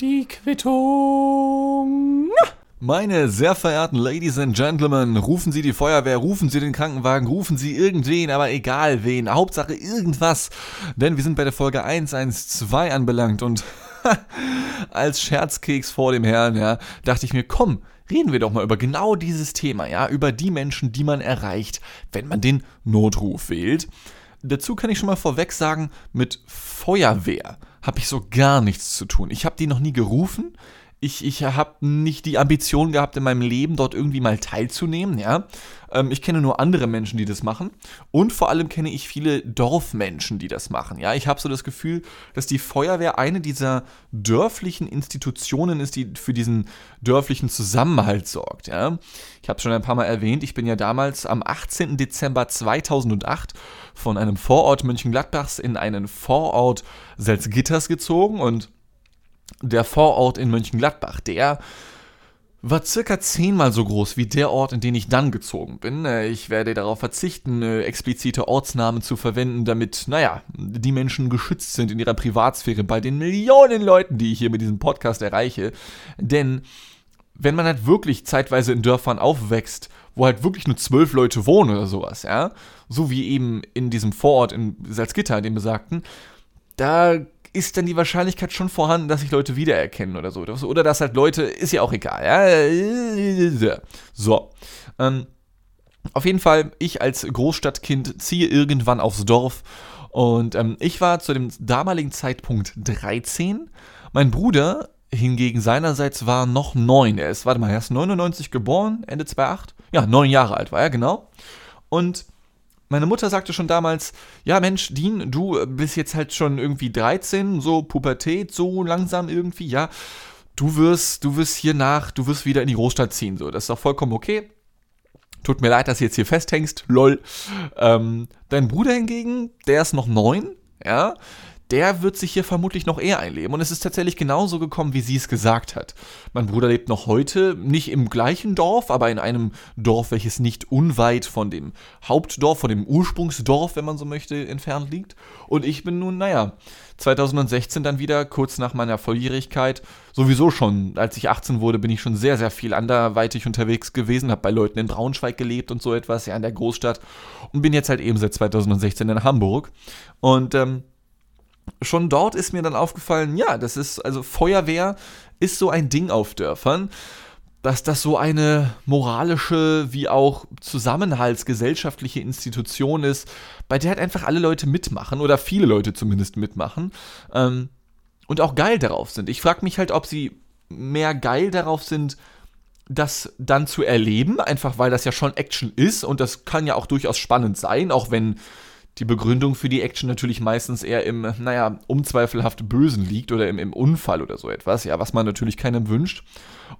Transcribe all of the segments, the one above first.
Die Quittung. Meine sehr verehrten Ladies and Gentlemen, rufen Sie die Feuerwehr, rufen Sie den Krankenwagen, rufen Sie irgendwen, aber egal wen, Hauptsache irgendwas. Denn wir sind bei der Folge 112 anbelangt und als Scherzkeks vor dem Herrn, ja, dachte ich mir, komm, reden wir doch mal über genau dieses Thema, ja, über die Menschen, die man erreicht, wenn man den Notruf wählt. Dazu kann ich schon mal vorweg sagen, mit Feuerwehr habe ich so gar nichts zu tun. Ich habe die noch nie gerufen ich, ich habe nicht die Ambition gehabt, in meinem Leben dort irgendwie mal teilzunehmen, ja. Ähm, ich kenne nur andere Menschen, die das machen. Und vor allem kenne ich viele Dorfmenschen, die das machen, ja. Ich habe so das Gefühl, dass die Feuerwehr eine dieser dörflichen Institutionen ist, die für diesen dörflichen Zusammenhalt sorgt, ja. Ich habe schon ein paar Mal erwähnt, ich bin ja damals am 18. Dezember 2008 von einem Vorort Mönchengladbachs in einen Vorort Salzgitters gezogen und der Vorort in Mönchengladbach, der war circa zehnmal so groß wie der Ort, in den ich dann gezogen bin. Äh, ich werde darauf verzichten, äh, explizite Ortsnamen zu verwenden, damit, naja, die Menschen geschützt sind in ihrer Privatsphäre bei den Millionen Leuten, die ich hier mit diesem Podcast erreiche. Denn wenn man halt wirklich zeitweise in Dörfern aufwächst, wo halt wirklich nur zwölf Leute wohnen oder sowas, ja, so wie eben in diesem Vorort in Salzgitter, dem besagten, da ist dann die Wahrscheinlichkeit schon vorhanden, dass sich Leute wiedererkennen oder so. Oder dass halt Leute, ist ja auch egal. Ja? So. Ähm, auf jeden Fall, ich als Großstadtkind ziehe irgendwann aufs Dorf und ähm, ich war zu dem damaligen Zeitpunkt 13. Mein Bruder hingegen seinerseits war noch 9. Er ist, warte mal, er ist 99 geboren, Ende 2008. Ja, 9 Jahre alt war er, genau. Und meine Mutter sagte schon damals, ja Mensch, Dean, du bist jetzt halt schon irgendwie 13, so Pubertät, so langsam irgendwie, ja. Du wirst, du wirst hier nach, du wirst wieder in die Großstadt ziehen, so. Das ist auch vollkommen okay. Tut mir leid, dass du jetzt hier festhängst, lol. Ähm, dein Bruder hingegen, der ist noch neun, ja der wird sich hier vermutlich noch eher einleben. Und es ist tatsächlich genauso gekommen, wie sie es gesagt hat. Mein Bruder lebt noch heute nicht im gleichen Dorf, aber in einem Dorf, welches nicht unweit von dem Hauptdorf, von dem Ursprungsdorf, wenn man so möchte, entfernt liegt. Und ich bin nun, naja, 2016 dann wieder, kurz nach meiner Volljährigkeit, sowieso schon, als ich 18 wurde, bin ich schon sehr, sehr viel anderweitig unterwegs gewesen, habe bei Leuten in Braunschweig gelebt und so etwas, ja, in der Großstadt und bin jetzt halt eben seit 2016 in Hamburg. Und ähm, schon dort ist mir dann aufgefallen, ja, das ist, also Feuerwehr ist so ein Ding auf Dörfern, dass das so eine moralische wie auch zusammenhaltsgesellschaftliche Institution ist, bei der halt einfach alle Leute mitmachen oder viele Leute zumindest mitmachen ähm, und auch geil darauf sind. Ich frage mich halt, ob sie mehr geil darauf sind, das dann zu erleben, einfach weil das ja schon Action ist und das kann ja auch durchaus spannend sein, auch wenn die Begründung für die Action natürlich meistens eher im, naja, unzweifelhaft Bösen liegt oder im, im Unfall oder so etwas, ja, was man natürlich keinem wünscht.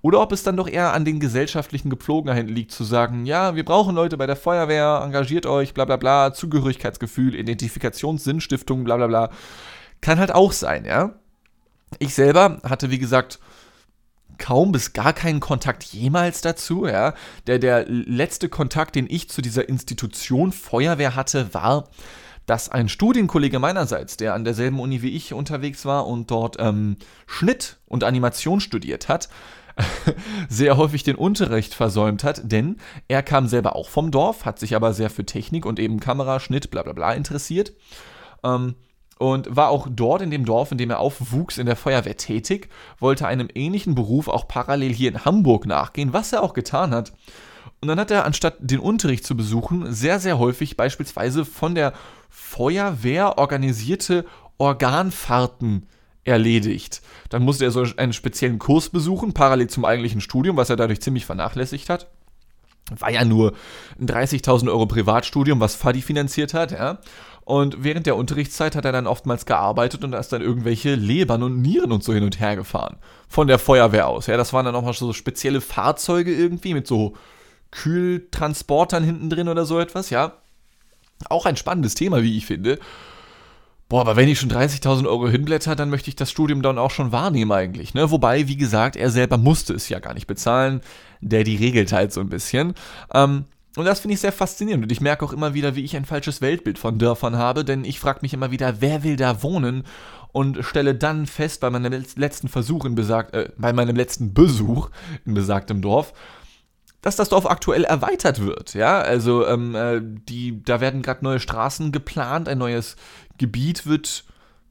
Oder ob es dann doch eher an den gesellschaftlichen Gepflogenheiten liegt, zu sagen, ja, wir brauchen Leute bei der Feuerwehr, engagiert euch, bla bla bla, Zugehörigkeitsgefühl, Identifikationssinnstiftungen, bla bla bla. Kann halt auch sein, ja. Ich selber hatte, wie gesagt, kaum bis gar keinen Kontakt jemals dazu. Ja. Der, der letzte Kontakt, den ich zu dieser Institution Feuerwehr hatte, war, dass ein Studienkollege meinerseits, der an derselben Uni wie ich unterwegs war und dort ähm, Schnitt und Animation studiert hat, sehr häufig den Unterricht versäumt hat, denn er kam selber auch vom Dorf, hat sich aber sehr für Technik und eben Kamera, Schnitt, bla bla bla interessiert. Ähm, und war auch dort in dem Dorf, in dem er aufwuchs, in der Feuerwehr tätig, wollte einem ähnlichen Beruf auch parallel hier in Hamburg nachgehen, was er auch getan hat. Und dann hat er, anstatt den Unterricht zu besuchen, sehr, sehr häufig beispielsweise von der Feuerwehr organisierte Organfahrten erledigt. Dann musste er so einen speziellen Kurs besuchen, parallel zum eigentlichen Studium, was er dadurch ziemlich vernachlässigt hat. War ja nur ein 30.000 Euro Privatstudium, was Fadi finanziert hat, ja. Und während der Unterrichtszeit hat er dann oftmals gearbeitet und da ist dann irgendwelche Lebern und Nieren und so hin und her gefahren. Von der Feuerwehr aus. Ja, das waren dann auch mal so spezielle Fahrzeuge irgendwie mit so Kühltransportern hinten drin oder so etwas, ja. Auch ein spannendes Thema, wie ich finde. Boah, aber wenn ich schon 30.000 Euro hinblätter, dann möchte ich das Studium dann auch schon wahrnehmen eigentlich, ne? Wobei, wie gesagt, er selber musste es ja gar nicht bezahlen. Der die regelt halt so ein bisschen. Ähm, und das finde ich sehr faszinierend. Und ich merke auch immer wieder, wie ich ein falsches Weltbild von Dörfern habe, denn ich frage mich immer wieder, wer will da wohnen und stelle dann fest bei meinem letzten Versuch in besagt, äh, bei meinem letzten Besuch in besagtem Dorf, dass das Dorf aktuell erweitert wird. Ja, also ähm, äh, die, da werden gerade neue Straßen geplant, ein neues Gebiet wird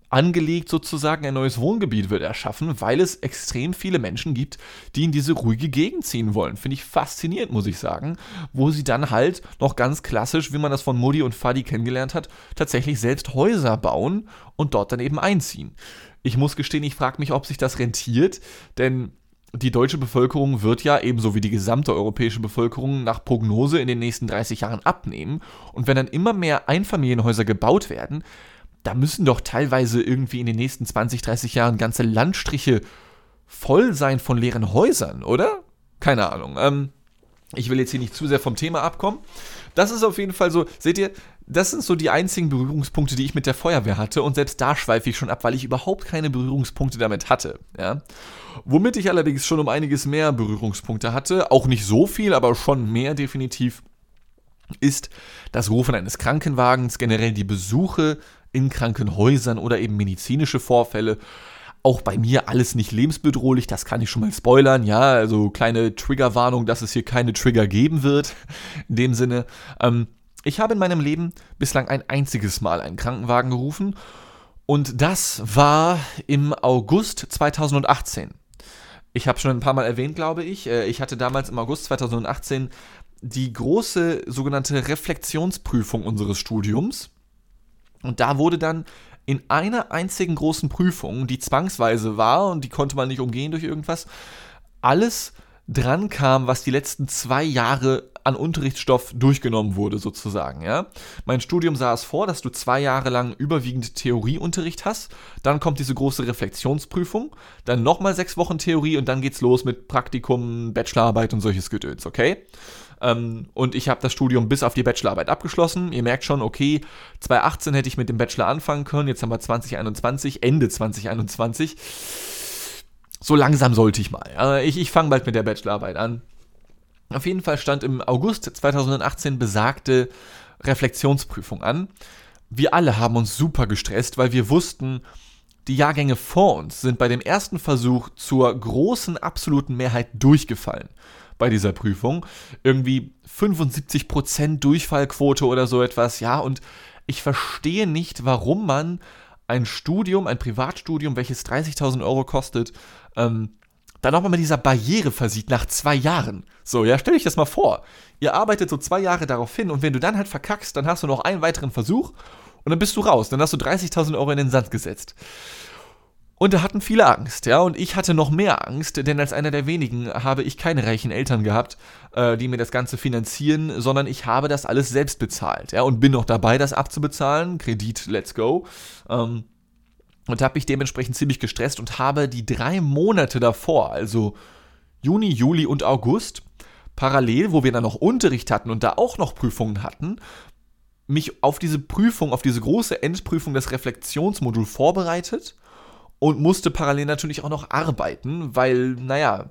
angelegt sozusagen, ein neues Wohngebiet wird erschaffen, weil es extrem viele Menschen gibt, die in diese ruhige Gegend ziehen wollen. Finde ich faszinierend, muss ich sagen, wo sie dann halt noch ganz klassisch, wie man das von Mutti und Fadi kennengelernt hat, tatsächlich selbst Häuser bauen und dort dann eben einziehen. Ich muss gestehen, ich frage mich, ob sich das rentiert, denn die deutsche Bevölkerung wird ja ebenso wie die gesamte europäische Bevölkerung nach Prognose in den nächsten 30 Jahren abnehmen. Und wenn dann immer mehr Einfamilienhäuser gebaut werden, da müssen doch teilweise irgendwie in den nächsten 20, 30 Jahren ganze Landstriche voll sein von leeren Häusern, oder? Keine Ahnung. Ähm, ich will jetzt hier nicht zu sehr vom Thema abkommen. Das ist auf jeden Fall so, seht ihr, das sind so die einzigen Berührungspunkte, die ich mit der Feuerwehr hatte. Und selbst da schweife ich schon ab, weil ich überhaupt keine Berührungspunkte damit hatte. Ja? Womit ich allerdings schon um einiges mehr Berührungspunkte hatte, auch nicht so viel, aber schon mehr definitiv, ist das Rufen eines Krankenwagens, generell die Besuche in Krankenhäusern oder eben medizinische Vorfälle. Auch bei mir alles nicht lebensbedrohlich, das kann ich schon mal spoilern. Ja, also kleine Triggerwarnung, dass es hier keine Trigger geben wird. In dem Sinne, ähm, ich habe in meinem Leben bislang ein einziges Mal einen Krankenwagen gerufen und das war im August 2018. Ich habe schon ein paar Mal erwähnt, glaube ich. Äh, ich hatte damals im August 2018 die große sogenannte Reflexionsprüfung unseres Studiums. Und da wurde dann in einer einzigen großen Prüfung, die zwangsweise war und die konnte man nicht umgehen durch irgendwas, alles dran kam, was die letzten zwei Jahre an Unterrichtsstoff durchgenommen wurde, sozusagen. Ja? Mein Studium sah es vor, dass du zwei Jahre lang überwiegend Theorieunterricht hast, dann kommt diese große Reflexionsprüfung, dann nochmal sechs Wochen Theorie und dann geht's los mit Praktikum, Bachelorarbeit und solches Gedöns, okay? Ähm, und ich habe das Studium bis auf die Bachelorarbeit abgeschlossen. Ihr merkt schon, okay, 2018 hätte ich mit dem Bachelor anfangen können, jetzt haben wir 2021, Ende 2021. So langsam sollte ich mal. ich ich fange bald mit der Bachelorarbeit an. Auf jeden Fall stand im August 2018 besagte Reflexionsprüfung an. Wir alle haben uns super gestresst, weil wir wussten, die Jahrgänge vor uns sind bei dem ersten Versuch zur großen absoluten Mehrheit durchgefallen bei dieser Prüfung. Irgendwie 75% Durchfallquote oder so etwas, ja, und ich verstehe nicht, warum man ein Studium, ein Privatstudium, welches 30.000 Euro kostet, ähm, dann nochmal mit dieser Barriere versieht nach zwei Jahren. So, ja, stell dich das mal vor. Ihr arbeitet so zwei Jahre darauf hin und wenn du dann halt verkackst, dann hast du noch einen weiteren Versuch und dann bist du raus. Dann hast du 30.000 Euro in den Sand gesetzt. Und da hatten viele Angst, ja, und ich hatte noch mehr Angst, denn als einer der wenigen habe ich keine reichen Eltern gehabt, äh, die mir das Ganze finanzieren, sondern ich habe das alles selbst bezahlt, ja, und bin noch dabei, das abzubezahlen, Kredit, let's go, ähm, und habe mich dementsprechend ziemlich gestresst und habe die drei Monate davor, also Juni, Juli und August, parallel, wo wir dann noch Unterricht hatten und da auch noch Prüfungen hatten, mich auf diese Prüfung, auf diese große Endprüfung, das Reflexionsmodul vorbereitet und musste parallel natürlich auch noch arbeiten, weil, naja,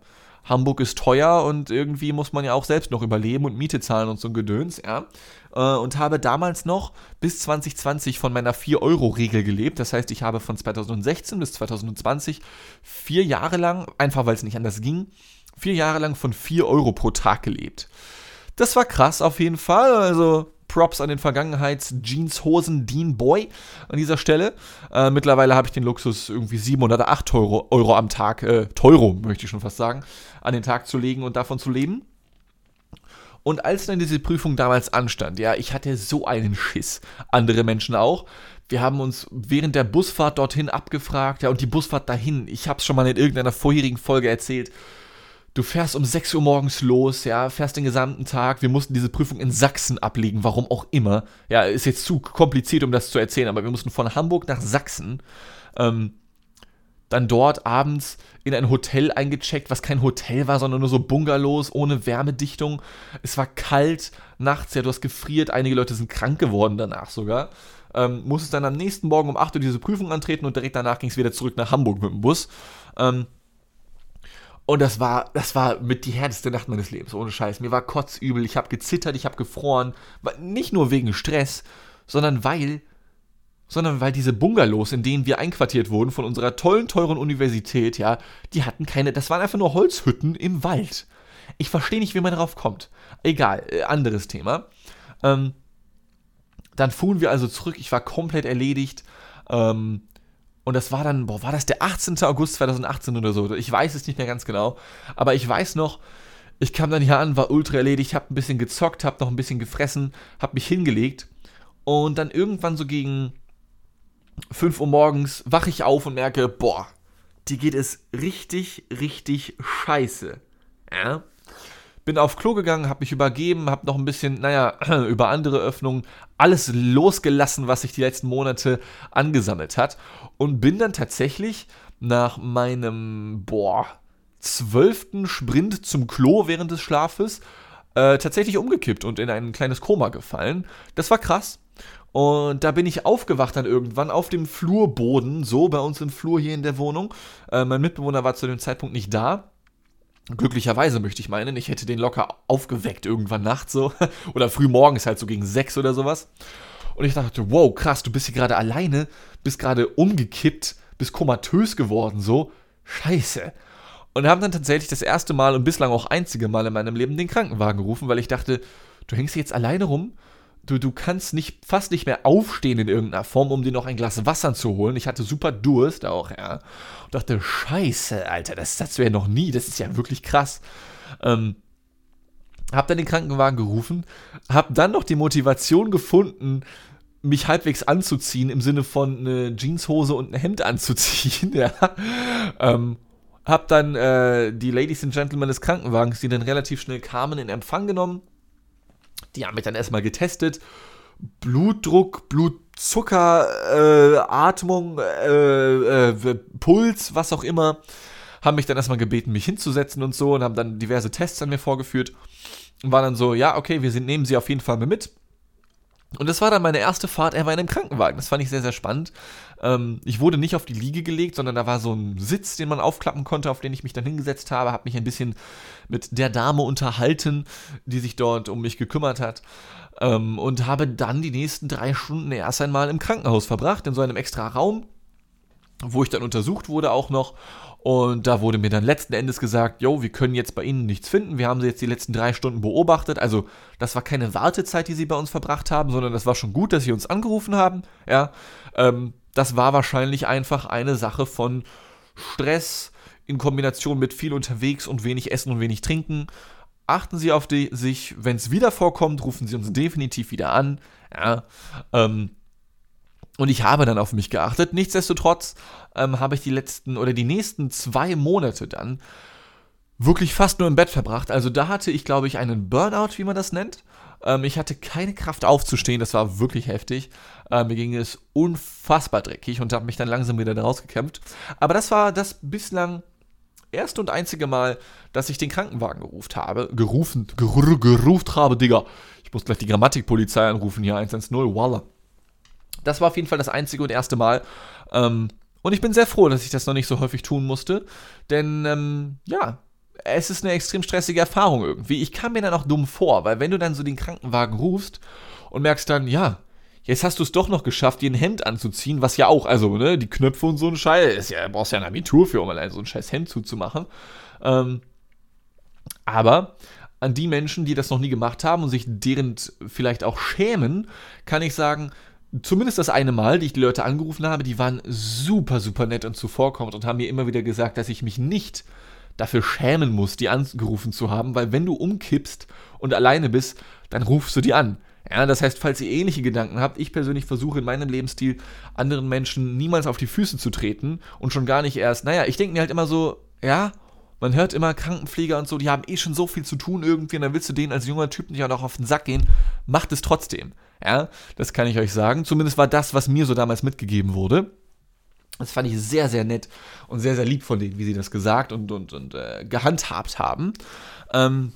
Hamburg ist teuer und irgendwie muss man ja auch selbst noch überleben und Miete zahlen und so ein Gedöns, ja. Äh, und habe damals noch bis 2020 von meiner 4-Euro-Regel gelebt. Das heißt, ich habe von 2016 bis 2020 vier Jahre lang, einfach weil es nicht anders ging, vier Jahre lang von 4 Euro pro Tag gelebt. Das war krass auf jeden Fall. Also Props an den Vergangenheits-Jeans-Hosen Dean Boy an dieser Stelle. Äh, mittlerweile habe ich den Luxus, irgendwie 7 oder 8 Euro, Euro am Tag, äh, Teuro möchte ich schon fast sagen, an den Tag zu legen und davon zu leben. Und als dann diese Prüfung damals anstand, ja, ich hatte so einen Schiss. Andere Menschen auch. Wir haben uns während der Busfahrt dorthin abgefragt, ja, und die Busfahrt dahin, ich habe es schon mal in irgendeiner vorherigen Folge erzählt, Du fährst um 6 Uhr morgens los, ja, fährst den gesamten Tag. Wir mussten diese Prüfung in Sachsen ablegen, warum auch immer. Ja, ist jetzt zu kompliziert, um das zu erzählen, aber wir mussten von Hamburg nach Sachsen. Ähm, dann dort abends in ein Hotel eingecheckt, was kein Hotel war, sondern nur so Bungalows ohne Wärmedichtung. Es war kalt nachts, ja, du hast gefriert, einige Leute sind krank geworden danach sogar. Ähm, musstest dann am nächsten Morgen um 8 Uhr diese Prüfung antreten und direkt danach ging es wieder zurück nach Hamburg mit dem Bus. Ähm, und das war, das war mit die härteste Nacht meines Lebens, ohne Scheiß. Mir war kotzübel, ich habe gezittert, ich habe gefroren. Nicht nur wegen Stress, sondern weil sondern weil diese Bungalows, in denen wir einquartiert wurden von unserer tollen, teuren Universität, ja, die hatten keine, das waren einfach nur Holzhütten im Wald. Ich verstehe nicht, wie man darauf kommt. Egal, äh, anderes Thema. Ähm, dann fuhren wir also zurück, ich war komplett erledigt. Ähm, und das war dann, boah, war das der 18. August 2018 oder so? Ich weiß es nicht mehr ganz genau. Aber ich weiß noch, ich kam dann hier an, war ultra erledigt, hab ein bisschen gezockt, hab noch ein bisschen gefressen, hab mich hingelegt. Und dann irgendwann so gegen 5 Uhr morgens wache ich auf und merke, boah, die geht es richtig, richtig scheiße. Ja? Bin auf Klo gegangen, hab mich übergeben, hab noch ein bisschen, naja, über andere Öffnungen alles losgelassen, was sich die letzten Monate angesammelt hat. Und bin dann tatsächlich nach meinem, boah, zwölften Sprint zum Klo während des Schlafes äh, tatsächlich umgekippt und in ein kleines Koma gefallen. Das war krass. Und da bin ich aufgewacht dann irgendwann auf dem Flurboden, so bei uns im Flur hier in der Wohnung. Äh, mein Mitbewohner war zu dem Zeitpunkt nicht da. Glücklicherweise möchte ich meinen, ich hätte den locker aufgeweckt irgendwann nachts so. oder früh morgens halt so gegen sechs oder sowas. Und ich dachte, wow, krass, du bist hier gerade alleine, bist gerade umgekippt, bist komatös geworden, so. Scheiße. Und haben dann tatsächlich das erste Mal und bislang auch einzige Mal in meinem Leben den Krankenwagen gerufen, weil ich dachte, du hängst jetzt alleine rum du, du kannst nicht, fast nicht mehr aufstehen in irgendeiner Form, um dir noch ein Glas Wasser zu holen. Ich hatte super Durst auch, ja. Und dachte, scheiße, Alter, das hast du ja noch nie, das ist ja wirklich krass. Ähm, hab dann den Krankenwagen gerufen, hab dann noch die Motivation gefunden, mich halbwegs anzuziehen, im Sinne von eine Jeanshose und ein Hemd anzuziehen, ja. Ähm, hab dann äh, die Ladies and Gentlemen des Krankenwagens, die dann relativ schnell kamen, in Empfang genommen die haben mich dann erstmal getestet. Blutdruck, Blutzucker, äh, Atmung, äh, äh, Puls, was auch immer. Haben mich dann erstmal gebeten, mich hinzusetzen und so und haben dann diverse Tests an mir vorgeführt. Und war dann so, ja, okay, wir sind, nehmen sie auf jeden Fall mit. Und das war dann meine erste Fahrt ever in einem Krankenwagen. Das fand ich sehr, sehr spannend. Ähm, ich wurde nicht auf die Liege gelegt, sondern da war so ein Sitz, den man aufklappen konnte, auf den ich mich dann hingesetzt habe, habe mich ein bisschen mit der Dame unterhalten, die sich dort um mich gekümmert hat. Ähm, und habe dann die nächsten drei Stunden erst einmal im Krankenhaus verbracht, in so einem extra Raum, wo ich dann untersucht wurde auch noch und da wurde mir dann letzten Endes gesagt, jo, wir können jetzt bei Ihnen nichts finden. Wir haben Sie jetzt die letzten drei Stunden beobachtet. Also das war keine Wartezeit, die Sie bei uns verbracht haben, sondern das war schon gut, dass Sie uns angerufen haben. Ja, ähm, das war wahrscheinlich einfach eine Sache von Stress in Kombination mit viel unterwegs und wenig Essen und wenig Trinken. Achten Sie auf die, sich, wenn es wieder vorkommt, rufen Sie uns definitiv wieder an. Ja, ähm, und ich habe dann auf mich geachtet. Nichtsdestotrotz ähm, habe ich die letzten oder die nächsten zwei Monate dann wirklich fast nur im Bett verbracht. Also da hatte ich, glaube ich, einen Burnout, wie man das nennt. Ähm, ich hatte keine Kraft aufzustehen, das war wirklich heftig. Äh, mir ging es unfassbar dreckig und habe mich dann langsam wieder da rausgekämpft. Aber das war das bislang erste und einzige Mal, dass ich den Krankenwagen gerufen habe. Gerufen, ger gerufen habe, Digga. Ich muss gleich die Grammatikpolizei anrufen hier, 110, Walla. Das war auf jeden Fall das einzige und erste Mal. Ähm, und ich bin sehr froh, dass ich das noch nicht so häufig tun musste. Denn, ähm, ja, es ist eine extrem stressige Erfahrung irgendwie. Ich kam mir dann auch dumm vor, weil wenn du dann so den Krankenwagen rufst und merkst dann, ja, jetzt hast du es doch noch geschafft, dir ein Hemd anzuziehen, was ja auch, also, ne, die Knöpfe und so ein Scheiß, ist ja, brauchst ja ein Abitur für, um allein so ein scheiß Hemd zuzumachen. Ähm, aber an die Menschen, die das noch nie gemacht haben und sich deren vielleicht auch schämen, kann ich sagen, zumindest das eine Mal, die ich die Leute angerufen habe, die waren super, super nett und zuvorkommend und haben mir immer wieder gesagt, dass ich mich nicht dafür schämen muss, die angerufen zu haben, weil wenn du umkippst und alleine bist, dann rufst du die an. Ja, das heißt, falls ihr ähnliche Gedanken habt, ich persönlich versuche in meinem Lebensstil anderen Menschen niemals auf die Füße zu treten und schon gar nicht erst, naja, ich denke mir halt immer so, ja, man hört immer Krankenpfleger und so, die haben eh schon so viel zu tun irgendwie und dann willst du denen als junger Typ nicht auch noch auf den Sack gehen. Macht es trotzdem. Ja, das kann ich euch sagen. Zumindest war das, was mir so damals mitgegeben wurde. Das fand ich sehr, sehr nett und sehr, sehr lieb von denen, wie sie das gesagt und, und, und äh, gehandhabt haben. Ähm,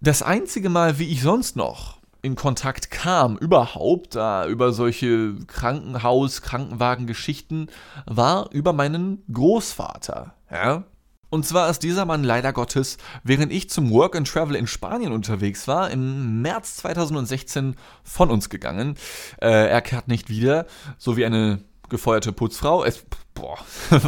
das einzige Mal, wie ich sonst noch in Kontakt kam, überhaupt, äh, über solche Krankenhaus-, Krankenwagen-Geschichten, war über meinen Großvater. Ja? Und zwar ist dieser Mann leider Gottes, während ich zum Work and Travel in Spanien unterwegs war, im März 2016 von uns gegangen. Äh, er kehrt nicht wieder, so wie eine gefeuerte Putzfrau. Es, boah,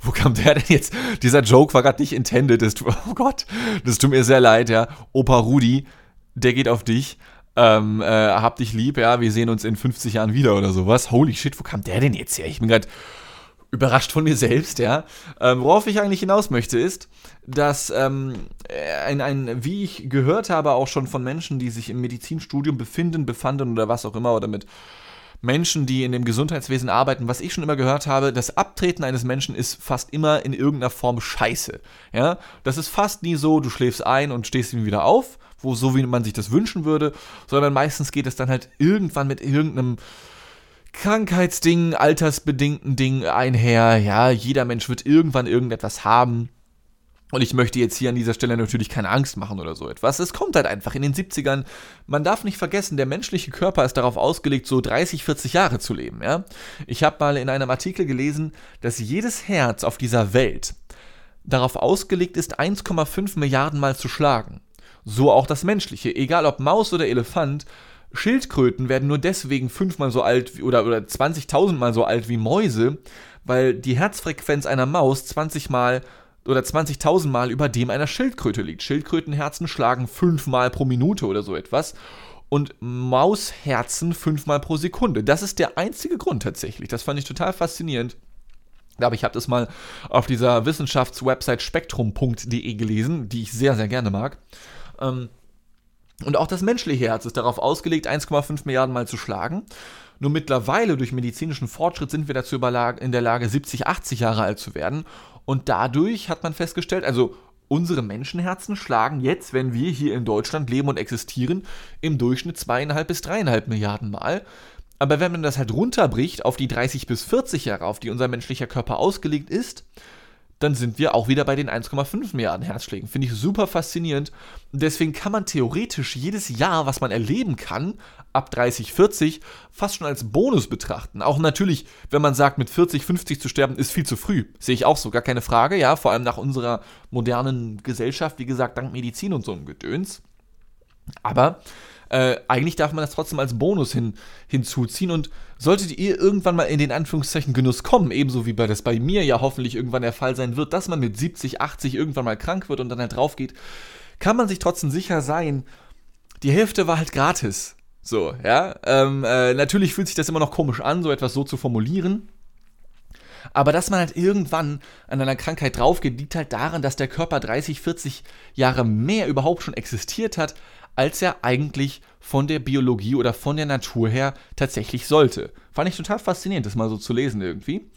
wo kam der denn jetzt? Dieser Joke war gerade nicht intended. Das, oh Gott, das tut mir sehr leid, ja. Opa Rudi, der geht auf dich. Ähm, äh, hab dich lieb, ja, wir sehen uns in 50 Jahren wieder oder sowas. Holy shit, wo kam der denn jetzt her? Ich bin gerade überrascht von mir selbst, ja. Ähm, worauf ich eigentlich hinaus möchte, ist, dass ähm, ein, ein, wie ich gehört habe, auch schon von Menschen, die sich im Medizinstudium befinden, befanden oder was auch immer, oder mit Menschen, die in dem Gesundheitswesen arbeiten, was ich schon immer gehört habe, das Abtreten eines Menschen ist fast immer in irgendeiner Form scheiße. Ja, das ist fast nie so, du schläfst ein und stehst ihm wieder auf, wo so wie man sich das wünschen würde, sondern meistens geht es dann halt irgendwann mit irgendeinem Krankheitsding, altersbedingten Ding einher. Ja, jeder Mensch wird irgendwann irgendetwas haben. Und ich möchte jetzt hier an dieser Stelle natürlich keine Angst machen oder so etwas. Es kommt halt einfach in den 70ern. Man darf nicht vergessen, der menschliche Körper ist darauf ausgelegt, so 30, 40 Jahre zu leben. Ja? Ich habe mal in einem Artikel gelesen, dass jedes Herz auf dieser Welt darauf ausgelegt ist, 1,5 Milliarden Mal zu schlagen. So auch das menschliche. Egal ob Maus oder Elefant, Schildkröten werden nur deswegen fünfmal so alt oder, oder 20.000 Mal so alt wie Mäuse, weil die Herzfrequenz einer Maus 20 Mal oder 20.000 Mal über dem einer Schildkröte liegt. Schildkrötenherzen schlagen fünfmal pro Minute oder so etwas und Mausherzen fünfmal pro Sekunde. Das ist der einzige Grund tatsächlich. Das fand ich total faszinierend. Aber ich habe das mal auf dieser Wissenschaftswebsite spektrum.de gelesen, die ich sehr, sehr gerne mag. Ähm, und auch das menschliche Herz ist darauf ausgelegt, 1,5 Milliarden Mal zu schlagen. Nur mittlerweile durch medizinischen Fortschritt sind wir dazu in der Lage, 70, 80 Jahre alt zu werden. Und dadurch hat man festgestellt, also unsere Menschenherzen schlagen jetzt, wenn wir hier in Deutschland leben und existieren, im Durchschnitt zweieinhalb bis dreieinhalb Milliarden Mal. Aber wenn man das halt runterbricht auf die 30 bis 40 Jahre, auf die unser menschlicher Körper ausgelegt ist, dann sind wir auch wieder bei den 1,5 Milliarden Herzschlägen. Finde ich super faszinierend. Deswegen kann man theoretisch jedes Jahr, was man erleben kann, ab 30, 40, fast schon als Bonus betrachten. Auch natürlich, wenn man sagt, mit 40, 50 zu sterben, ist viel zu früh. Sehe ich auch so, gar keine Frage, ja. Vor allem nach unserer modernen Gesellschaft, wie gesagt, dank Medizin und so einem Gedöns. Aber äh, eigentlich darf man das trotzdem als Bonus hin, hinzuziehen und solltet ihr irgendwann mal in den Anführungszeichen Genuss kommen, ebenso wie bei das bei mir ja hoffentlich irgendwann der Fall sein wird, dass man mit 70, 80 irgendwann mal krank wird und dann halt drauf geht, kann man sich trotzdem sicher sein, die Hälfte war halt gratis. So, ja. Ähm, äh, natürlich fühlt sich das immer noch komisch an, so etwas so zu formulieren. Aber dass man halt irgendwann an einer Krankheit draufgeht, liegt halt daran, dass der Körper 30, 40 Jahre mehr überhaupt schon existiert hat, als er eigentlich von der Biologie oder von der Natur her tatsächlich sollte. Fand ich total faszinierend, das mal so zu lesen irgendwie.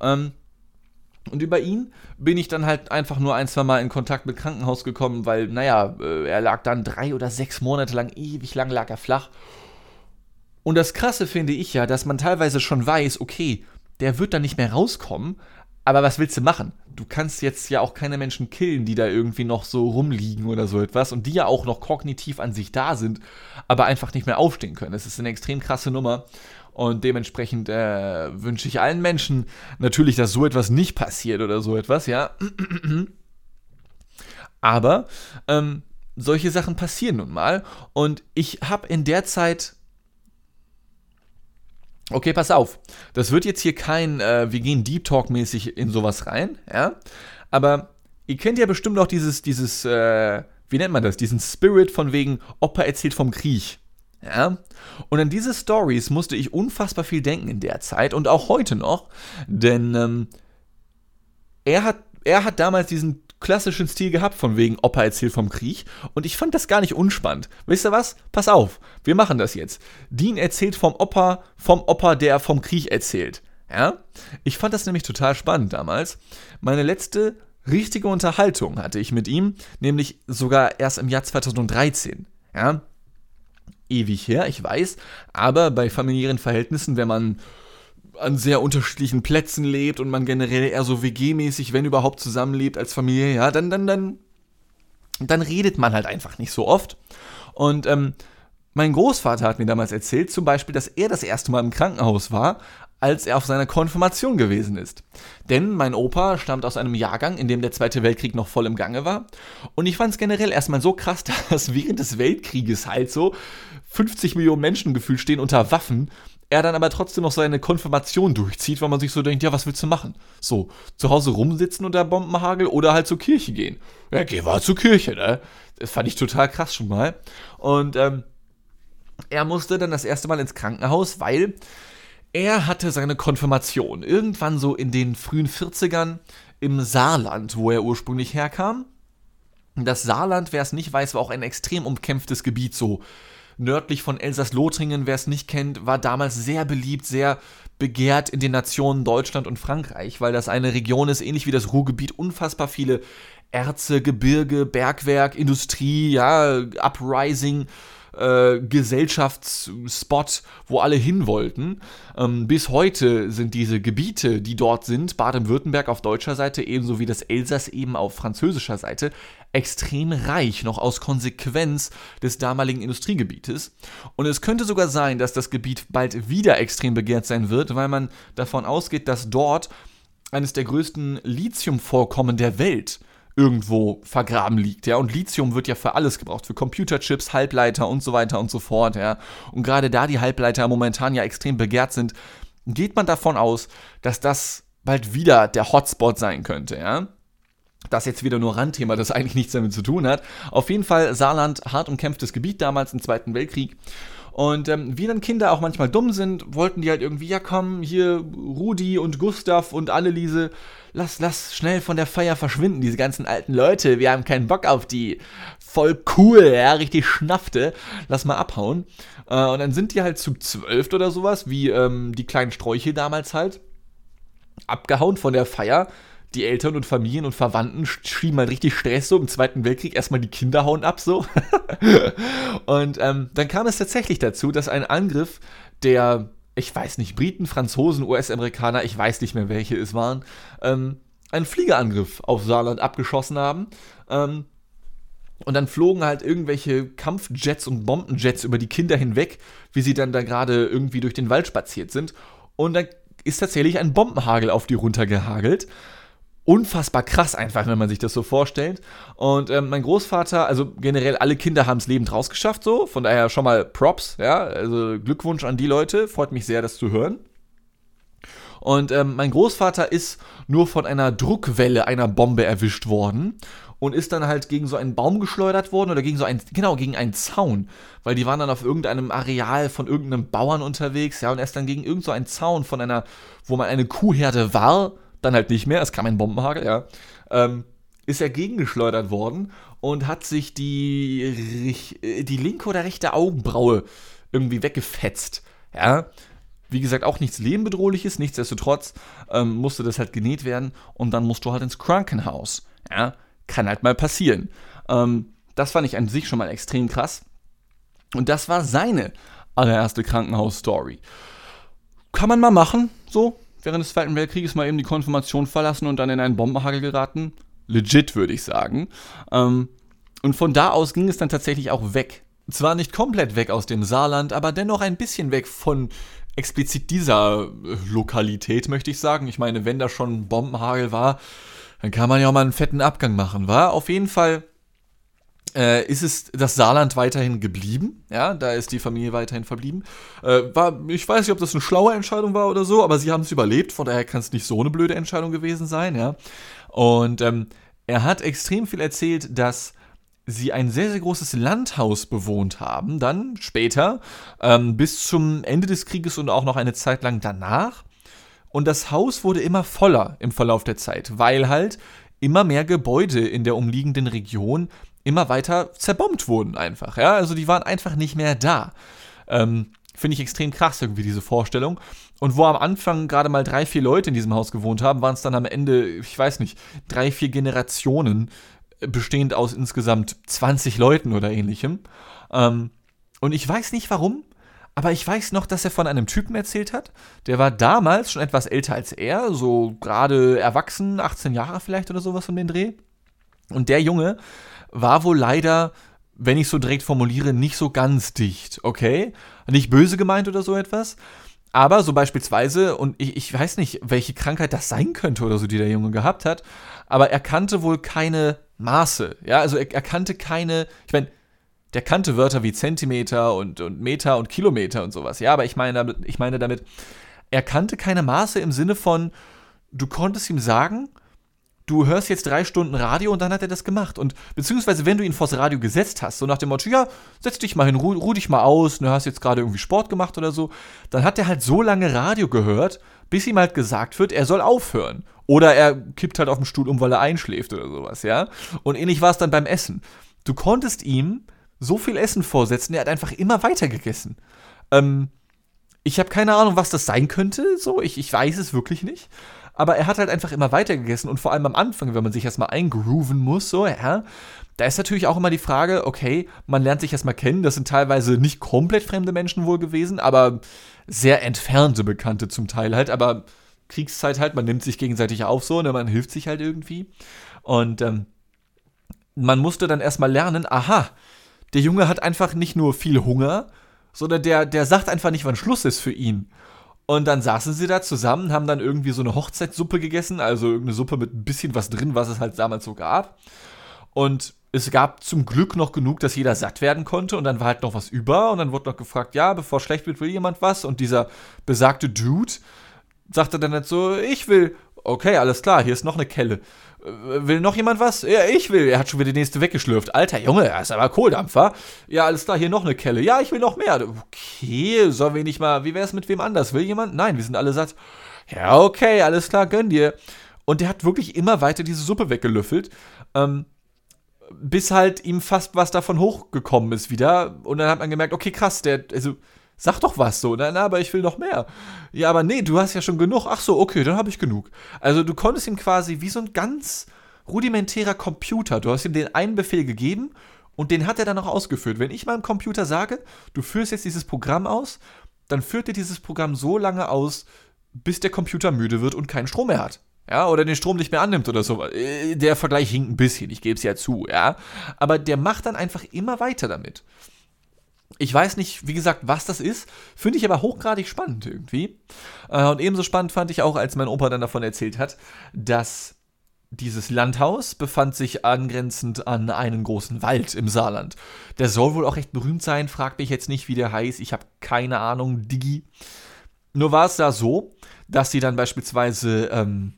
Ähm, und über ihn bin ich dann halt einfach nur ein, zwei Mal in Kontakt mit Krankenhaus gekommen, weil, naja, äh, er lag dann drei oder sechs Monate lang, ewig lang lag er flach. Und das Krasse finde ich ja, dass man teilweise schon weiß, okay, der wird dann nicht mehr rauskommen, aber was willst du machen? Du kannst jetzt ja auch keine Menschen killen, die da irgendwie noch so rumliegen oder so etwas und die ja auch noch kognitiv an sich da sind, aber einfach nicht mehr aufstehen können. Das ist eine extrem krasse Nummer und dementsprechend äh, wünsche ich allen Menschen natürlich, dass so etwas nicht passiert oder so etwas, ja. Aber ähm, solche Sachen passieren nun mal und ich habe in der Zeit Okay, pass auf. Das wird jetzt hier kein, äh, wir gehen Deep Talk-mäßig in sowas rein, ja. Aber ihr kennt ja bestimmt auch dieses, dieses, äh, wie nennt man das? Diesen Spirit von wegen, Opa erzählt vom Krieg. Ja? Und an diese Stories musste ich unfassbar viel denken in der Zeit und auch heute noch, denn ähm, er, hat, er hat damals diesen klassischen Stil gehabt, von wegen Opa erzählt vom Krieg. Und ich fand das gar nicht unspannend. Wisst ihr was? Pass auf, wir machen das jetzt. Dean erzählt vom Opa, vom Opa, der vom Krieg erzählt. Ja? Ich fand das nämlich total spannend damals. Meine letzte richtige Unterhaltung hatte ich mit ihm, nämlich sogar erst im Jahr 2013. Ja? Ewig her, ich weiß, aber bei familiären Verhältnissen, wenn man an sehr unterschiedlichen Plätzen lebt und man generell eher so WG-mäßig, wenn überhaupt, zusammenlebt als Familie, ja, dann, dann, dann, dann redet man halt einfach nicht so oft. Und ähm, mein Großvater hat mir damals erzählt, zum Beispiel, dass er das erste Mal im Krankenhaus war, als er auf seiner Konfirmation gewesen ist. Denn mein Opa stammt aus einem Jahrgang, in dem der Zweite Weltkrieg noch voll im Gange war. Und ich fand es generell erstmal so krass, dass während des Weltkrieges halt so 50 Millionen Menschen gefühlt stehen unter Waffen er dann aber trotzdem noch seine Konfirmation durchzieht, weil man sich so denkt, ja, was willst du machen? So, zu Hause rumsitzen unter Bombenhagel oder halt zur Kirche gehen. Ja, geh mal zur Kirche, ne? Das fand ich total krass schon mal. Und ähm, er musste dann das erste Mal ins Krankenhaus, weil er hatte seine Konfirmation irgendwann so in den frühen 40ern im Saarland, wo er ursprünglich herkam. Das Saarland, wer es nicht weiß, war auch ein extrem umkämpftes Gebiet, so nördlich von Elsass-Lothringen, wer es nicht kennt, war damals sehr beliebt, sehr begehrt in den Nationen Deutschland und Frankreich, weil das eine Region ist, ähnlich wie das Ruhrgebiet, unfassbar viele Erze, Gebirge, Bergwerk, Industrie, ja, Uprising, äh, Gesellschaftsspot, wo alle hin wollten. Ähm, bis heute sind diese Gebiete, die dort sind, Baden-Württemberg auf deutscher Seite, ebenso wie das Elsass eben auf französischer Seite, extrem reich, noch aus Konsequenz des damaligen Industriegebietes. Und es könnte sogar sein, dass das Gebiet bald wieder extrem begehrt sein wird, weil man davon ausgeht, dass dort eines der größten Lithiumvorkommen der Welt irgendwo vergraben liegt, ja. Und Lithium wird ja für alles gebraucht, für Computerchips, Halbleiter und so weiter und so fort, ja. Und gerade da die Halbleiter momentan ja extrem begehrt sind, geht man davon aus, dass das bald wieder der Hotspot sein könnte, ja. Das jetzt wieder nur Randthema, das eigentlich nichts damit zu tun hat. Auf jeden Fall Saarland, hart umkämpftes Gebiet damals im Zweiten Weltkrieg. Und ähm, wie dann Kinder auch manchmal dumm sind, wollten die halt irgendwie, ja komm, hier Rudi und Gustav und Anneliese, lass, lass schnell von der Feier verschwinden, diese ganzen alten Leute, wir haben keinen Bock auf die. Voll cool, ja, richtig schnaffte, lass mal abhauen. Äh, und dann sind die halt zu zwölf oder sowas, wie ähm, die kleinen Sträuche damals halt, abgehauen von der Feier die Eltern und Familien und Verwandten schieben mal richtig Stress so im Zweiten Weltkrieg. Erstmal die Kinder hauen ab so. und ähm, dann kam es tatsächlich dazu, dass ein Angriff der, ich weiß nicht, Briten, Franzosen, US-Amerikaner, ich weiß nicht mehr welche es waren, ähm, einen Fliegerangriff auf Saarland abgeschossen haben. Ähm, und dann flogen halt irgendwelche Kampfjets und Bombenjets über die Kinder hinweg, wie sie dann da gerade irgendwie durch den Wald spaziert sind. Und dann ist tatsächlich ein Bombenhagel auf die runtergehagelt unfassbar krass einfach, wenn man sich das so vorstellt. Und ähm, mein Großvater, also generell alle Kinder haben es lebend rausgeschafft, so. Von daher schon mal Props, ja. Also Glückwunsch an die Leute. Freut mich sehr, das zu hören. Und ähm, mein Großvater ist nur von einer Druckwelle einer Bombe erwischt worden und ist dann halt gegen so einen Baum geschleudert worden oder gegen so einen, genau, gegen einen Zaun, weil die waren dann auf irgendeinem Areal von irgendeinem Bauern unterwegs, ja, und er ist dann gegen irgend so einen Zaun von einer, wo man eine Kuhherde war, dann halt nicht mehr, es kam ein Bombenhagel, ja, ähm, ist er gegengeschleudert worden und hat sich die, die linke oder rechte Augenbraue irgendwie weggefetzt, ja. Wie gesagt, auch nichts Lebenbedrohliches, nichtsdestotrotz ähm, musste das halt genäht werden und dann musst du halt ins Krankenhaus, ja. Kann halt mal passieren. Ähm, das fand ich an sich schon mal extrem krass. Und das war seine allererste Krankenhausstory. Kann man mal machen, so, während des Zweiten Weltkrieges mal eben die Konfirmation verlassen und dann in einen Bombenhagel geraten. Legit, würde ich sagen. Ähm, und von da aus ging es dann tatsächlich auch weg. Zwar nicht komplett weg aus dem Saarland, aber dennoch ein bisschen weg von explizit dieser äh, Lokalität, möchte ich sagen. Ich meine, wenn da schon Bombenhagel war, dann kann man ja auch mal einen fetten Abgang machen, war? Auf jeden Fall äh, ist es das Saarland weiterhin geblieben. Ja, da ist die Familie weiterhin verblieben. Äh, war, ich weiß nicht, ob das eine schlaue Entscheidung war oder so, aber sie haben es überlebt, von daher kann es nicht so eine blöde Entscheidung gewesen sein, ja. Und ähm, er hat extrem viel erzählt, dass sie ein sehr, sehr großes Landhaus bewohnt haben, dann später, ähm, bis zum Ende des Krieges und auch noch eine Zeit lang danach. Und das Haus wurde immer voller im Verlauf der Zeit, weil halt immer mehr Gebäude in der umliegenden Region immer weiter zerbombt wurden einfach. Ja, also die waren einfach nicht mehr da. Ähm, Finde ich extrem krass irgendwie diese Vorstellung. Und wo am Anfang gerade mal drei, vier Leute in diesem Haus gewohnt haben, waren es dann am Ende, ich weiß nicht, drei, vier Generationen, äh, bestehend aus insgesamt 20 Leuten oder ähnlichem. Ähm, und ich weiß nicht warum, aber ich weiß noch, dass er von einem Typen erzählt hat, der war damals schon etwas älter als er, so gerade erwachsen, 18 Jahre vielleicht oder sowas von den Dreh. Und der Junge war wohl leider, wenn ich so direkt formuliere, nicht so ganz dicht, okay? Nicht böse gemeint oder so etwas. aber so beispielsweise, und ich, ich weiß nicht, welche Krankheit das sein könnte oder so, die der Junge gehabt hat, aber er kannte wohl keine Maße. Ja, also er, er kannte keine, ich meine, der kannte Wörter wie Zentimeter und, und Meter und Kilometer und sowas. Ja, aber ich meine ich meine damit, er kannte keine Maße im Sinne von, du konntest ihm sagen, du hörst jetzt drei Stunden Radio und dann hat er das gemacht. Und beziehungsweise, wenn du ihn vors Radio gesetzt hast, so nach dem Motto, ja, setz dich mal hin, ruh, ruh dich mal aus, du hast jetzt gerade irgendwie Sport gemacht oder so, dann hat er halt so lange Radio gehört, bis ihm halt gesagt wird, er soll aufhören. Oder er kippt halt auf dem Stuhl um, weil er einschläft oder sowas, ja. Und ähnlich war es dann beim Essen. Du konntest ihm so viel Essen vorsetzen, er hat einfach immer weiter gegessen. Ähm, ich habe keine Ahnung, was das sein könnte, so, ich, ich weiß es wirklich nicht. Aber er hat halt einfach immer weiter gegessen und vor allem am Anfang, wenn man sich erstmal eingrooven muss, so, ja, da ist natürlich auch immer die Frage, okay, man lernt sich erstmal kennen, das sind teilweise nicht komplett fremde Menschen wohl gewesen, aber sehr entfernte Bekannte zum Teil halt, aber Kriegszeit halt, man nimmt sich gegenseitig auf so, ne, man hilft sich halt irgendwie. Und ähm, man musste dann erstmal lernen, aha, der Junge hat einfach nicht nur viel Hunger, sondern der, der sagt einfach nicht, wann Schluss ist für ihn. Und dann saßen sie da zusammen, haben dann irgendwie so eine Hochzeitssuppe gegessen, also irgendeine Suppe mit ein bisschen was drin, was es halt damals so gab. Und es gab zum Glück noch genug, dass jeder satt werden konnte und dann war halt noch was über und dann wurde noch gefragt, ja, bevor schlecht wird, will jemand was? Und dieser besagte Dude sagte dann halt so, ich will, okay, alles klar, hier ist noch eine Kelle. Äh, will noch jemand was? Ja, ich will. Er hat schon wieder die nächste weggeschlürft. Alter Junge, er ist aber Kohldampfer. Ja, alles klar, hier noch eine Kelle. Ja, ich will noch mehr. Okay, sollen wir nicht mal, wie wäre es mit wem anders? Will jemand? Nein, wir sind alle satt. Ja, okay, alles klar, gönn dir. Und der hat wirklich immer weiter diese Suppe weggelöffelt. Ähm, bis halt ihm fast was davon hochgekommen ist wieder. Und dann hat man gemerkt, okay, krass, der, also, Sag doch was so. Nein, aber ich will noch mehr. Ja, aber nee, du hast ja schon genug. Ach so, okay, dann habe ich genug. Also du konntest ihm quasi wie so ein ganz rudimentärer Computer. Du hast ihm den einen Befehl gegeben und den hat er dann auch ausgeführt. Wenn ich meinem Computer sage, du führst jetzt dieses Programm aus, dann führt er dieses Programm so lange aus, bis der Computer müde wird und keinen Strom mehr hat. Ja, oder den Strom nicht mehr annimmt oder so. Äh, der Vergleich hinkt ein bisschen, ich gebe es ja zu, ja. Aber der macht dann einfach immer weiter damit. Ich weiß nicht, wie gesagt, was das ist, finde ich aber hochgradig spannend irgendwie. Äh, und ebenso spannend fand ich auch, als mein Opa dann davon erzählt hat, dass dieses Landhaus befand sich angrenzend an einen großen Wald im Saarland. Der soll wohl auch recht berühmt sein, fragt mich jetzt nicht, wie der heißt, ich habe keine Ahnung, Digi. Nur war es da so, dass sie dann beispielsweise ähm,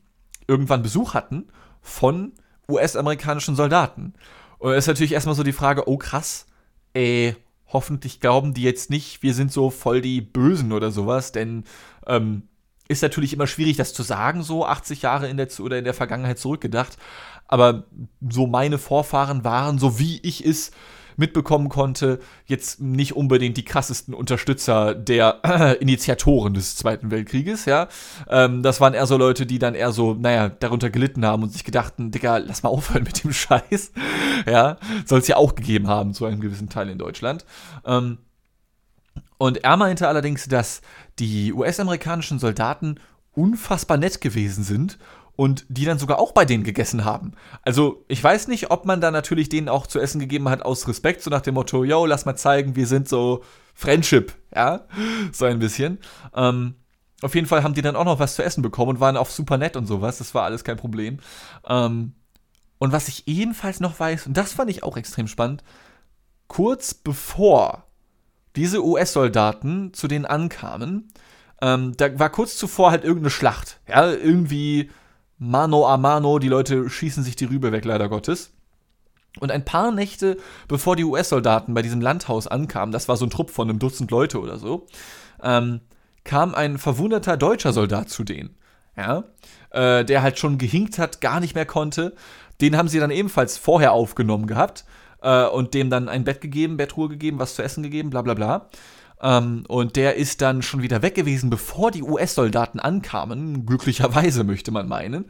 irgendwann Besuch hatten von US-amerikanischen Soldaten. Und es ist natürlich erstmal so die Frage, oh krass, ey, hoffentlich glauben die jetzt nicht, wir sind so voll die Bösen oder sowas, denn ähm, ist natürlich immer schwierig, das zu sagen, so 80 Jahre in der oder in der Vergangenheit zurückgedacht. Aber so meine Vorfahren waren, so wie ich es mitbekommen konnte, jetzt nicht unbedingt die krassesten Unterstützer der äh, Initiatoren des Zweiten Weltkrieges, ja. Ähm, das waren eher so Leute, die dann eher so, naja, darunter gelitten haben und sich gedachten, Digga, lass mal aufhören mit dem Scheiß. ja, soll es ja auch gegeben haben zu einem gewissen Teil in Deutschland. Ähm, und er meinte allerdings, dass die US-amerikanischen Soldaten unfassbar nett gewesen sind und die dann sogar auch bei denen gegessen haben. Also ich weiß nicht, ob man da natürlich denen auch zu essen gegeben hat aus Respekt, so nach dem Motto, yo, lass mal zeigen, wir sind so Friendship, ja, so ein bisschen. Ähm, auf jeden Fall haben die dann auch noch was zu essen bekommen und waren auch super nett und sowas, das war alles kein Problem. Ähm, und was ich ebenfalls noch weiß, und das fand ich auch extrem spannend, kurz bevor diese US-Soldaten zu denen ankamen, ähm, da war kurz zuvor halt irgendeine Schlacht. Ja, irgendwie Mano a Mano, die Leute schießen sich die Rübe weg, leider Gottes. Und ein paar Nächte bevor die US-Soldaten bei diesem Landhaus ankamen, das war so ein Trupp von einem Dutzend Leute oder so, ähm, kam ein verwundeter deutscher Soldat zu denen. Ja, äh, der halt schon gehinkt hat, gar nicht mehr konnte. Den haben sie dann ebenfalls vorher aufgenommen gehabt äh, und dem dann ein Bett gegeben, Bettruhe gegeben, was zu essen gegeben, bla bla bla. Ähm, und der ist dann schon wieder weg gewesen, bevor die US-Soldaten ankamen. Glücklicherweise möchte man meinen.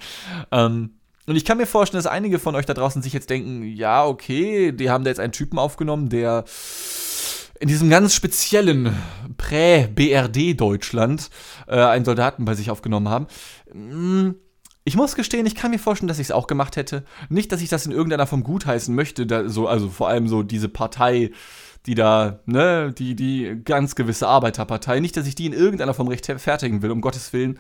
Ähm, und ich kann mir vorstellen, dass einige von euch da draußen sich jetzt denken, ja, okay, die haben da jetzt einen Typen aufgenommen, der in diesem ganz speziellen Prä-BRD-Deutschland äh, einen Soldaten bei sich aufgenommen haben. Hm, Ich muss gestehen, ich kann mir vorstellen, dass ich es auch gemacht hätte. Nicht, dass ich das in irgendeiner Form gutheißen möchte, so, also vor allem so diese Partei, die da, ne, die, die ganz gewisse Arbeiterpartei. Nicht, dass ich die in irgendeiner Form rechtfertigen will, um Gottes Willen.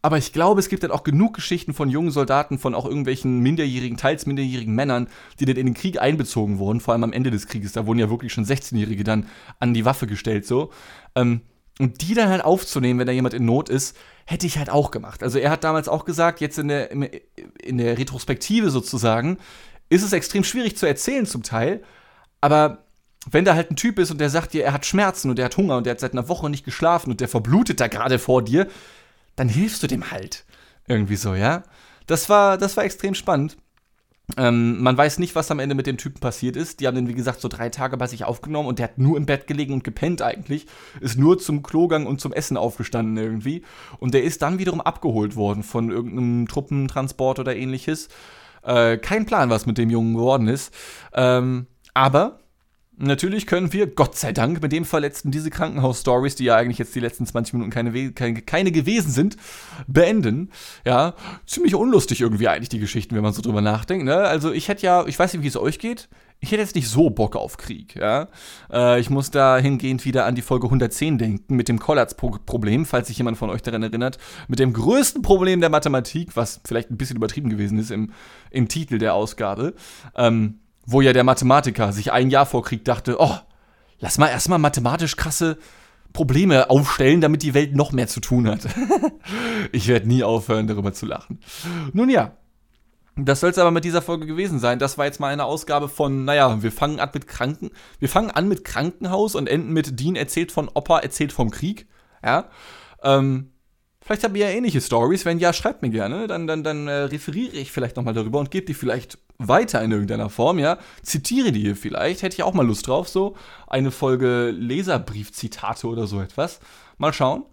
Aber ich glaube, es gibt dann auch genug Geschichten von jungen Soldaten, von auch irgendwelchen minderjährigen, teils minderjährigen Männern, die dann in den Krieg einbezogen wurden, vor allem am Ende des Krieges. Da wurden ja wirklich schon 16-Jährige dann an die Waffe gestellt, so. Ähm, und die dann halt aufzunehmen, wenn da jemand in Not ist, hätte ich halt auch gemacht. Also er hat damals auch gesagt, jetzt in der, in der Retrospektive sozusagen, ist es extrem schwierig zu erzählen zum Teil, aber wenn da halt ein Typ ist und der sagt dir, er hat Schmerzen und er hat Hunger und er hat seit einer Woche nicht geschlafen und der verblutet da gerade vor dir, dann hilfst du dem halt. Irgendwie so, ja. Das war, das war extrem spannend. Ähm, man weiß nicht, was am Ende mit dem Typen passiert ist. Die haben den, wie gesagt, so drei Tage bei sich aufgenommen und der hat nur im Bett gelegen und gepennt eigentlich. Ist nur zum Klogang und zum Essen aufgestanden irgendwie. Und der ist dann wiederum abgeholt worden von irgendeinem Truppentransport oder ähnliches. Äh, kein Plan, was mit dem Jungen geworden ist. Ähm, aber Natürlich können wir, Gott sei Dank, mit dem Verletzten diese Krankenhaus-Stories, die ja eigentlich jetzt die letzten 20 Minuten keine, keine, keine, gewesen sind, beenden. Ja, ziemlich unlustig irgendwie eigentlich die Geschichten, wenn man so drüber nachdenkt. Ne? Also ich hätte ja, ich weiß nicht, wie es euch geht. Ich hätte jetzt nicht so Bock auf Krieg, ja. Äh, ich muss da hingehend wieder an die Folge 110 denken, mit dem Collatz-Problem, falls sich jemand von euch daran erinnert, mit dem größten Problem der Mathematik, was vielleicht ein bisschen übertrieben gewesen ist im, im Titel der Ausgabe. Ähm, wo ja der Mathematiker sich ein Jahr vor Krieg dachte, oh, lass mal erstmal mathematisch krasse Probleme aufstellen, damit die Welt noch mehr zu tun hat. ich werde nie aufhören, darüber zu lachen. Nun ja, das soll es aber mit dieser Folge gewesen sein. Das war jetzt mal eine Ausgabe von, naja, wir fangen an mit Kranken, wir fangen an mit Krankenhaus und enden mit Dean erzählt von Opa, erzählt vom Krieg. Ja. Ähm, Vielleicht habt ihr ja ähnliche Stories. Wenn ja, schreibt mir gerne. Dann, dann, dann äh, referiere ich vielleicht nochmal darüber und gebe die vielleicht weiter in irgendeiner Form, ja. Zitiere die hier vielleicht. Hätte ich auch mal Lust drauf, so. Eine Folge Leserbrief-Zitate oder so etwas. Mal schauen.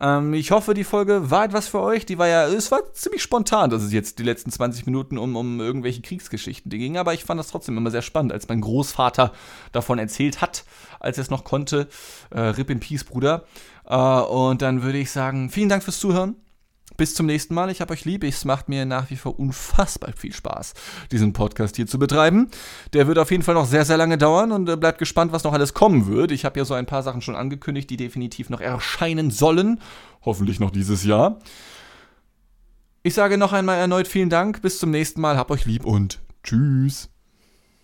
Ähm, ich hoffe, die Folge war etwas für euch. Die war ja, es war ziemlich spontan, dass es jetzt die letzten 20 Minuten um, um irgendwelche Kriegsgeschichten ging. Aber ich fand das trotzdem immer sehr spannend, als mein Großvater davon erzählt hat, als er es noch konnte. Äh, Rip in Peace, Bruder. Äh, und dann würde ich sagen, vielen Dank fürs Zuhören. Bis zum nächsten Mal. Ich habe euch lieb. Es macht mir nach wie vor unfassbar viel Spaß, diesen Podcast hier zu betreiben. Der wird auf jeden Fall noch sehr, sehr lange dauern und äh, bleibt gespannt, was noch alles kommen wird. Ich habe ja so ein paar Sachen schon angekündigt, die definitiv noch erscheinen sollen. Hoffentlich noch dieses Jahr. Ich sage noch einmal erneut vielen Dank. Bis zum nächsten Mal. Hab euch lieb und tschüss.